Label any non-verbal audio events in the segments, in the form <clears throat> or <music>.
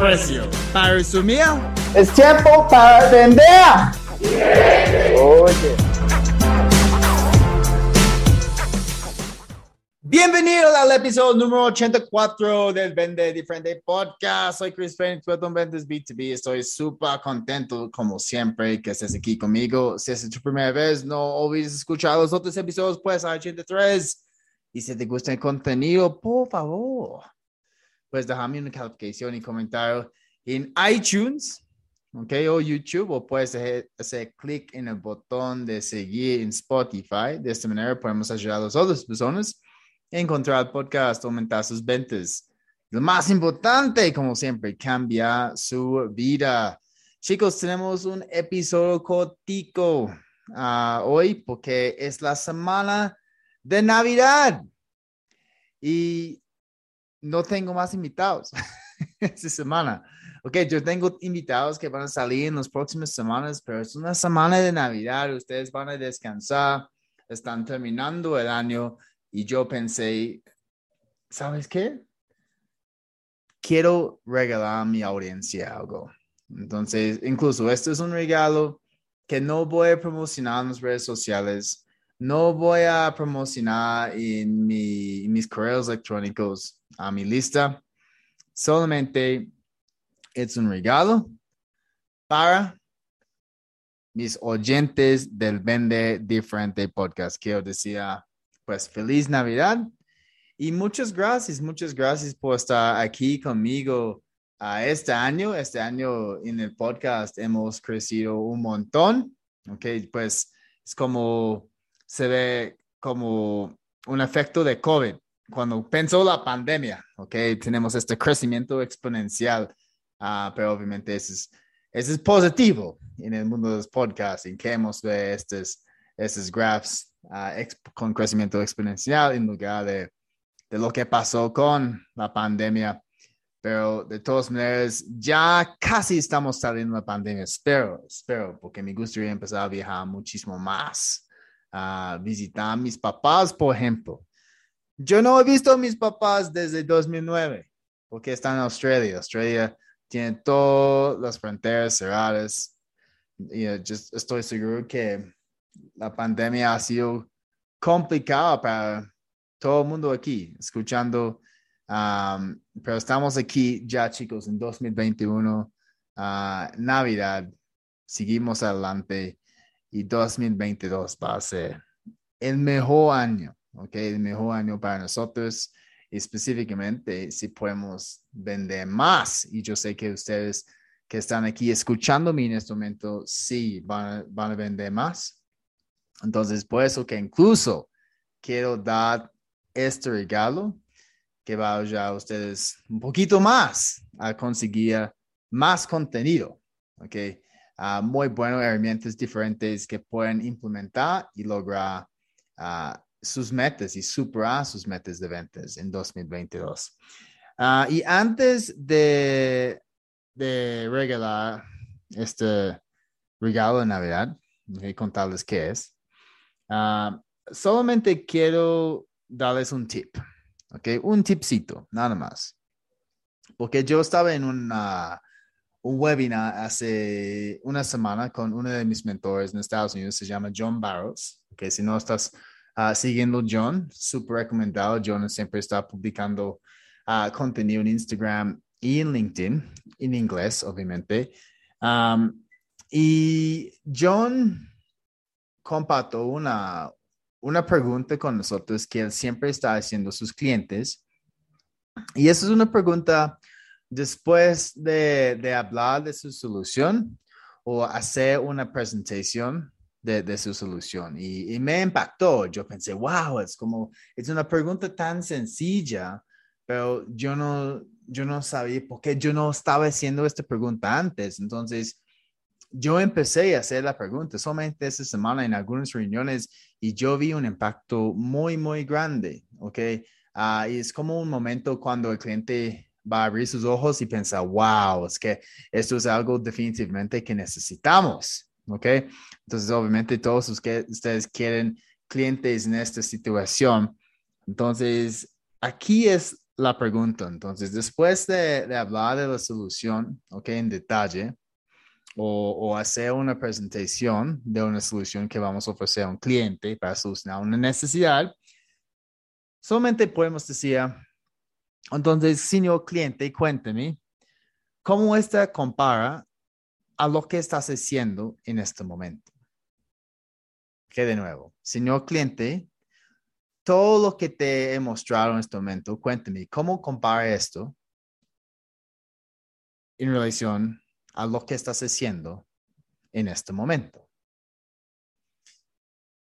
precio. Para resumir, Es tiempo para vender. Oye. bienvenido al episodio número 84 del Vende Diferente Podcast. Soy Chris Payne, experto en ventas B2B. Estoy súper contento, como siempre, que estés aquí conmigo. Si es tu primera vez, no olvides escuchar los otros episodios, pues, a 83. Y si te gusta el contenido, por favor, pues déjame una calificación y comentario en iTunes, ok, o YouTube, o puedes hacer, clic en el botón de seguir en Spotify. De esta manera podemos ayudar a las otras personas a encontrar el podcast, aumentar sus ventas. Lo más importante, como siempre, cambia su vida. Chicos, tenemos un episodio cortico ah, hoy porque es la semana de Navidad. Y no tengo más invitados <laughs> esta semana. Ok, yo tengo invitados que van a salir en las próximas semanas, pero es una semana de Navidad. Ustedes van a descansar, están terminando el año y yo pensé, ¿sabes qué? Quiero regalar a mi audiencia algo. Entonces, incluso esto es un regalo que no voy a promocionar en las redes sociales, no voy a promocionar en, en mis correos electrónicos a mi lista. Solamente es un regalo para mis oyentes del Vende Diferente Podcast. Quiero decir, pues, feliz Navidad y muchas gracias, muchas gracias por estar aquí conmigo a este año. Este año en el podcast hemos crecido un montón. Ok, pues es como se ve como un efecto de COVID. Cuando pensó la pandemia, ok, tenemos este crecimiento exponencial, ah, pero obviamente eso es, eso es positivo en el mundo de los podcasts, en que hemos visto estos, estos graphs exp- con crecimiento exponencial en lugar de, de lo que pasó con la pandemia. Pero de todas maneras, ya casi estamos saliendo de la pandemia. Espero, espero, porque me gustaría empezar a viajar muchísimo más a visitar a mis papás, por ejemplo. Yo no he visto a mis papás desde 2009, porque están en Australia. Australia tiene todas las fronteras cerradas. Y uh, just estoy seguro que la pandemia ha sido complicada para todo el mundo aquí, escuchando. um, pero estamos aquí ya, chicos, en 2021, ah, Navidad. Seguimos adelante y 2022 va a ser el mejor año, ¿ok? El mejor año para nosotros, específicamente si podemos vender más. Y yo sé que ustedes que están aquí escuchándome en este momento, sí, van van a vender más. Entonces, por eso que incluso quiero dar este regalo que va a ayudar a ustedes un poquito más a conseguir más contenido, ¿ok? Ah, muy buenas herramientas diferentes que pueden implementar y lograr ah, sus metas y superar sus metas de ventas en 2022. Ah, y antes de, de regalar este regalo de Navidad, a contarles qué es. ah, solamente quiero darles un tip, ¿ok? Un tipcito, nada más. Porque yo estaba en una un webinar hace una semana con uno de mis mentores en Estados Unidos, se llama John Barrows, que si no estás uh, siguiendo John, súper recomendado. John siempre está publicando uh, contenido en Instagram y en LinkedIn, en inglés, obviamente. Um, y John compartió una, una pregunta con nosotros que él siempre está haciendo a sus clientes. Y esa es una pregunta después de, de, hablar de su solución o hacer una presentación de, de su solución. Y, y, me impactó. Yo pensé, wow, es como, es una pregunta tan sencilla, pero yo no, yo no sabía por qué yo no estaba haciendo esta pregunta antes. Entonces, yo empecé a hacer la pregunta solamente esta semana en algunas reuniones y yo vi un impacto muy, muy grande, ¿ok? Ah, y es como un momento cuando el cliente va a abrir sus ojos y piensa, wow, es que esto es algo definitivamente que necesitamos, ¿ok? Entonces, obviamente, todos ustedes quieren clientes en esta situación. Entonces, aquí es la pregunta. Entonces, después de, hablar de la solución, ¿ok? En detalle, o, o, hacer una presentación de una solución que vamos a ofrecer a un cliente para solucionar una necesidad, solamente podemos decir, entonces, señor cliente, cuénteme, ¿cómo esta compara a lo que estás haciendo en este momento? Que de nuevo, señor cliente, todo lo que te he mostrado en este momento, cuéntame, ¿cómo compara esto en relación a lo que estás haciendo en este momento?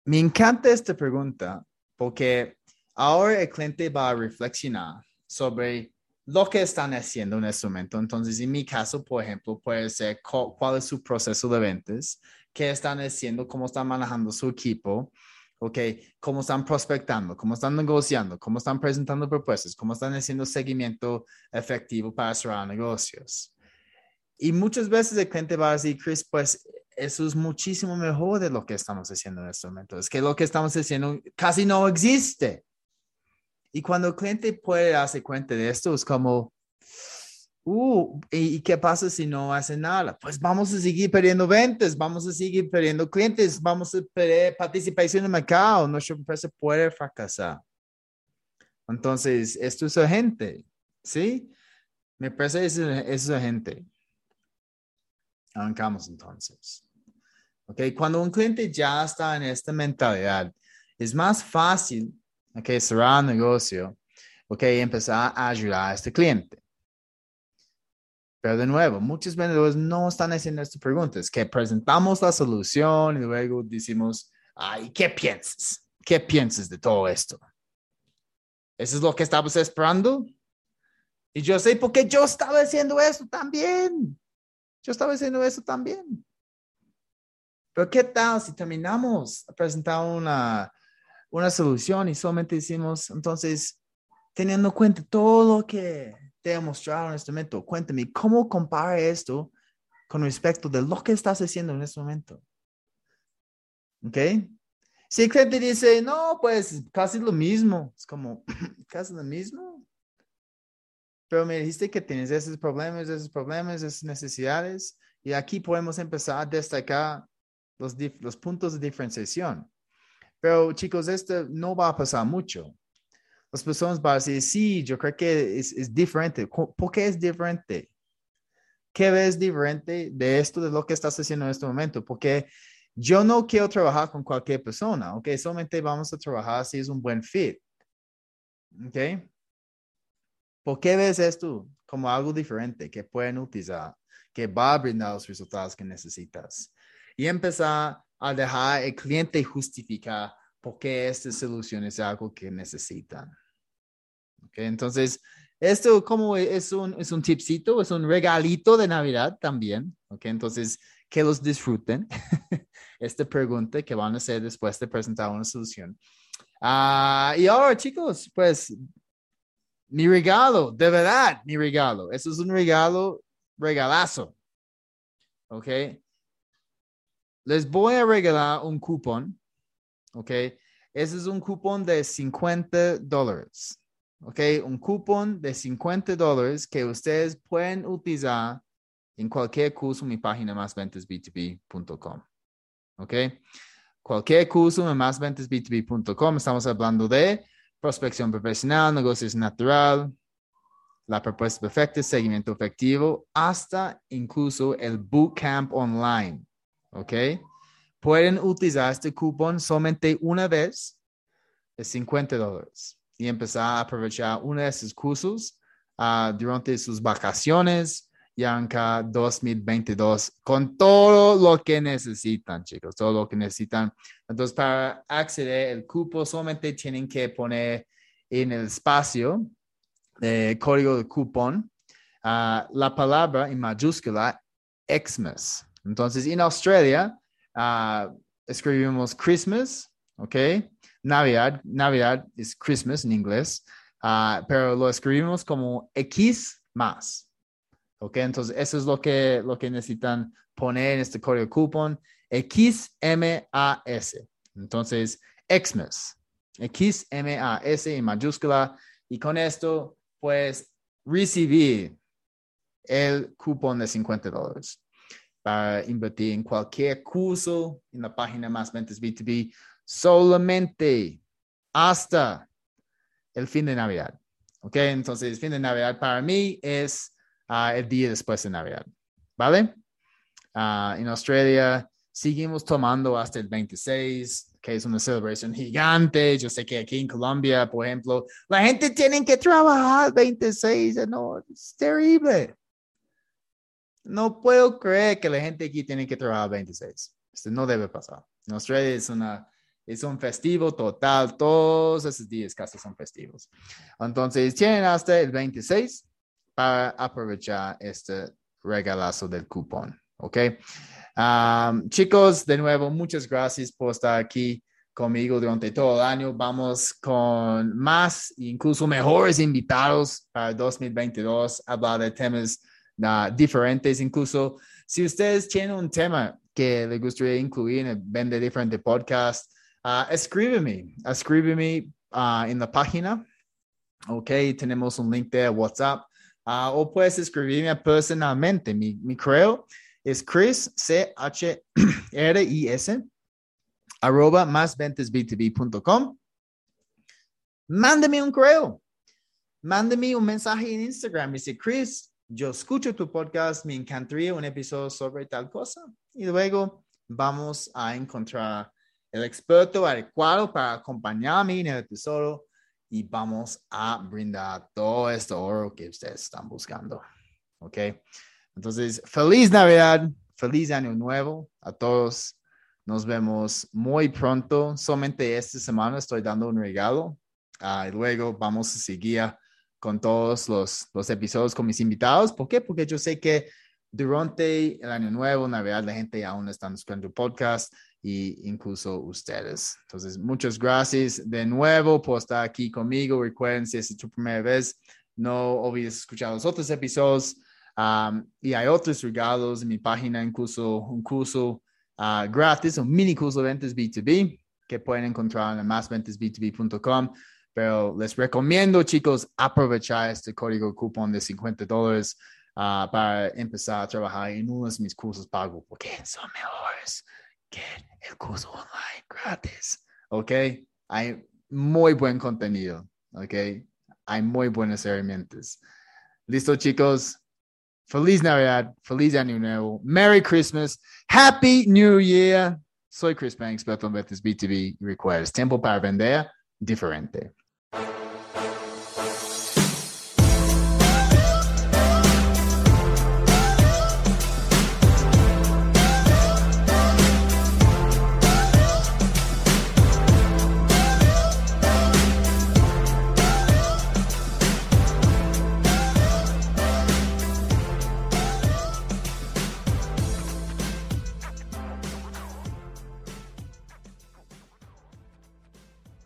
Me encanta esta pregunta porque ahora el cliente va a reflexionar sobre lo que están haciendo en este momento. Entonces, en mi caso, por ejemplo, puede ser cuál es su proceso de ventas, qué están haciendo, cómo están manejando su equipo, ¿ok? Cómo están prospectando, cómo están negociando, cómo están presentando propuestas, cómo están haciendo seguimiento efectivo para cerrar negocios. Y muchas veces el cliente va a decir, Chris, pues eso es muchísimo mejor de lo que estamos haciendo en este momento. Es que lo que estamos haciendo casi no existe. Y cuando el cliente puede darse cuenta de esto, es como, uh, ¿y, qué pasa si no hace nada? Pues vamos a seguir perdiendo ventas, vamos a seguir perdiendo clientes, vamos a perder participación en el mercado, nuestra empresa puede fracasar. Entonces, esto es urgente, ¿sí? Me parece es, es urgente. Arrancamos entonces. ¿Ok? Cuando un cliente ya está en esta mentalidad, es más fácil ok, cerrar el negocio, ok, empezar a ayudar a este cliente. Pero de nuevo, muchos vendedores no están haciendo estas preguntas, que presentamos la solución y luego decimos, ay, ¿qué piensas? ¿Qué piensas de todo esto? ¿Eso es lo que estabas esperando? Y yo sé porque yo estaba haciendo eso también. Yo estaba haciendo eso también. Pero ¿qué tal si terminamos a presentar una, una solución y solamente decimos, entonces, teniendo en cuenta todo lo que te he mostrado en este momento, cuéntame, ¿cómo compara esto con respecto de lo que estás haciendo en este momento? ¿Ok? Si el cliente dice, no, pues casi lo mismo, es como, <clears throat> casi lo mismo. Pero me dijiste que tienes esos problemas, esos problemas, esas necesidades, y aquí podemos empezar a destacar los, los puntos de diferenciación. Pero chicos, esto no va a pasar mucho. Las personas van a decir, sí, yo creo que es, diferente. ¿Por qué es diferente? ¿Qué ves diferente de esto, de lo que estás haciendo en este momento? Porque yo no quiero trabajar con cualquier persona, ¿ok? Solamente vamos a trabajar si es un buen fit, ¿ok? ¿Por qué ves esto como algo diferente que pueden utilizar, que va a brindar los resultados que necesitas? Y empezar a dejar el cliente justificar por qué esta solución es algo que necesitan. Okay, entonces, esto como es un, es un tipcito, es un regalito de Navidad también. Okay, entonces, que los disfruten. <laughs> Esta pregunta que van a hacer después de presentar una solución. Uh, y ahora, chicos, pues, mi regalo, de verdad, mi regalo. Eso es un regalo, regalazo. ¿Ok? Les voy a regalar un cupón, ¿ok? Ese es un cupón de 50 dólares, ¿ok? Un cupón de 50 dólares que ustedes pueden utilizar en cualquier curso en mi página másventasb2b.com, ¿ok? Cualquier curso en másventasb2b.com, estamos hablando de prospección profesional, negocios natural, la propuesta perfecta, seguimiento efectivo, hasta incluso el bootcamp online. ¿Ok? Pueden utilizar este cupón solamente una vez de 50 dólares y empezar a aprovechar uno de esos cursos uh, durante sus vacaciones y arrancar 2022 con todo lo que necesitan, chicos, todo lo que necesitan. Entonces, para acceder al cupo, solamente tienen que poner en el espacio eh, código de cupón, ah, la palabra en mayúscula Xmas. Entonces, en Australia, ah, escribimos Christmas, ¿ok? Navidad, Navidad es Christmas en inglés, ah, pero lo escribimos como X más. ¿Ok? Entonces, eso es lo que, lo que necesitan poner en este código cupón. XMAS. Entonces, Xmas. XMAS en mayúscula. Y con esto, pues, recibir el cupón de 50 dólares para invertir en cualquier curso en la página Más Ventas B2B solamente hasta el fin de Navidad. ¿Ok? Entonces, el fin de Navidad para mí es uh, el día después de Navidad. ¿Vale? Uh, en Australia seguimos tomando hasta el 26, que es una celebración gigante. Yo sé que aquí en Colombia, por ejemplo, la gente tiene que trabajar 26, no, es terrible. No puedo creer que la gente aquí tiene que trabajar 26. Esto no debe pasar. En Australia es una es un festivo total, todos esos días casi son festivos. Entonces, tienen hasta el 26 para aprovechar este regalazo del cupón, ¿ok? chicos, de nuevo, muchas gracias por estar aquí conmigo durante todo el año. Vamos con más, incluso mejores invitados para 2022, hablar de temas diferentes. Incluso si ustedes tienen un tema que les gustaría incluir en el Vende Diferente Podcast, uh, escríbeme, escríbeme uh, en la página. Ok, tenemos un link de WhatsApp. Uh, o puedes escribirme personalmente. Mi, mi correo es Chris, C-H-R-I-S, arroba másventesb2b.com. Mándeme un correo. Mándeme un mensaje en Instagram. Dice, Chris, yo escucho tu podcast, me encantaría un episodio sobre tal cosa. Y luego vamos a encontrar el experto adecuado para acompañarme en el episodio y vamos a brindar todo este oro que ustedes están buscando. ¿Ok? Entonces, feliz Navidad, feliz Año Nuevo a todos. Nos vemos muy pronto. Solamente esta semana estoy dando un regalo. Uh, y luego vamos a seguir con todos los, los episodios con mis invitados. ¿Por qué? Porque yo sé que durante el Año Nuevo, Navidad, la gente aún está el podcast y incluso ustedes. Entonces, muchas gracias de nuevo por estar aquí conmigo. Recuerden, si es tu primera vez, no olvides escuchar los otros episodios. Um, y hay otros regalos en mi página, incluso un curso uh, gratis, un mini curso de ventas B2B que pueden encontrar en másventasb2b.com. Pero les recomiendo, chicos, aprovechar este código cupón de 50 dólares uh, para empezar a trabajar en uno de mis cursos pagos, porque son mejores que el curso online gratis. ¿Ok? Hay muy buen contenido. ¿Ok? Hay muy buenas herramientas. Listo, chicos. Feliz Navidad, feliz Año Nuevo, Merry Christmas, Happy New Year. Soy Chris Banks, ventas B2B y requieres tiempo para vender diferente.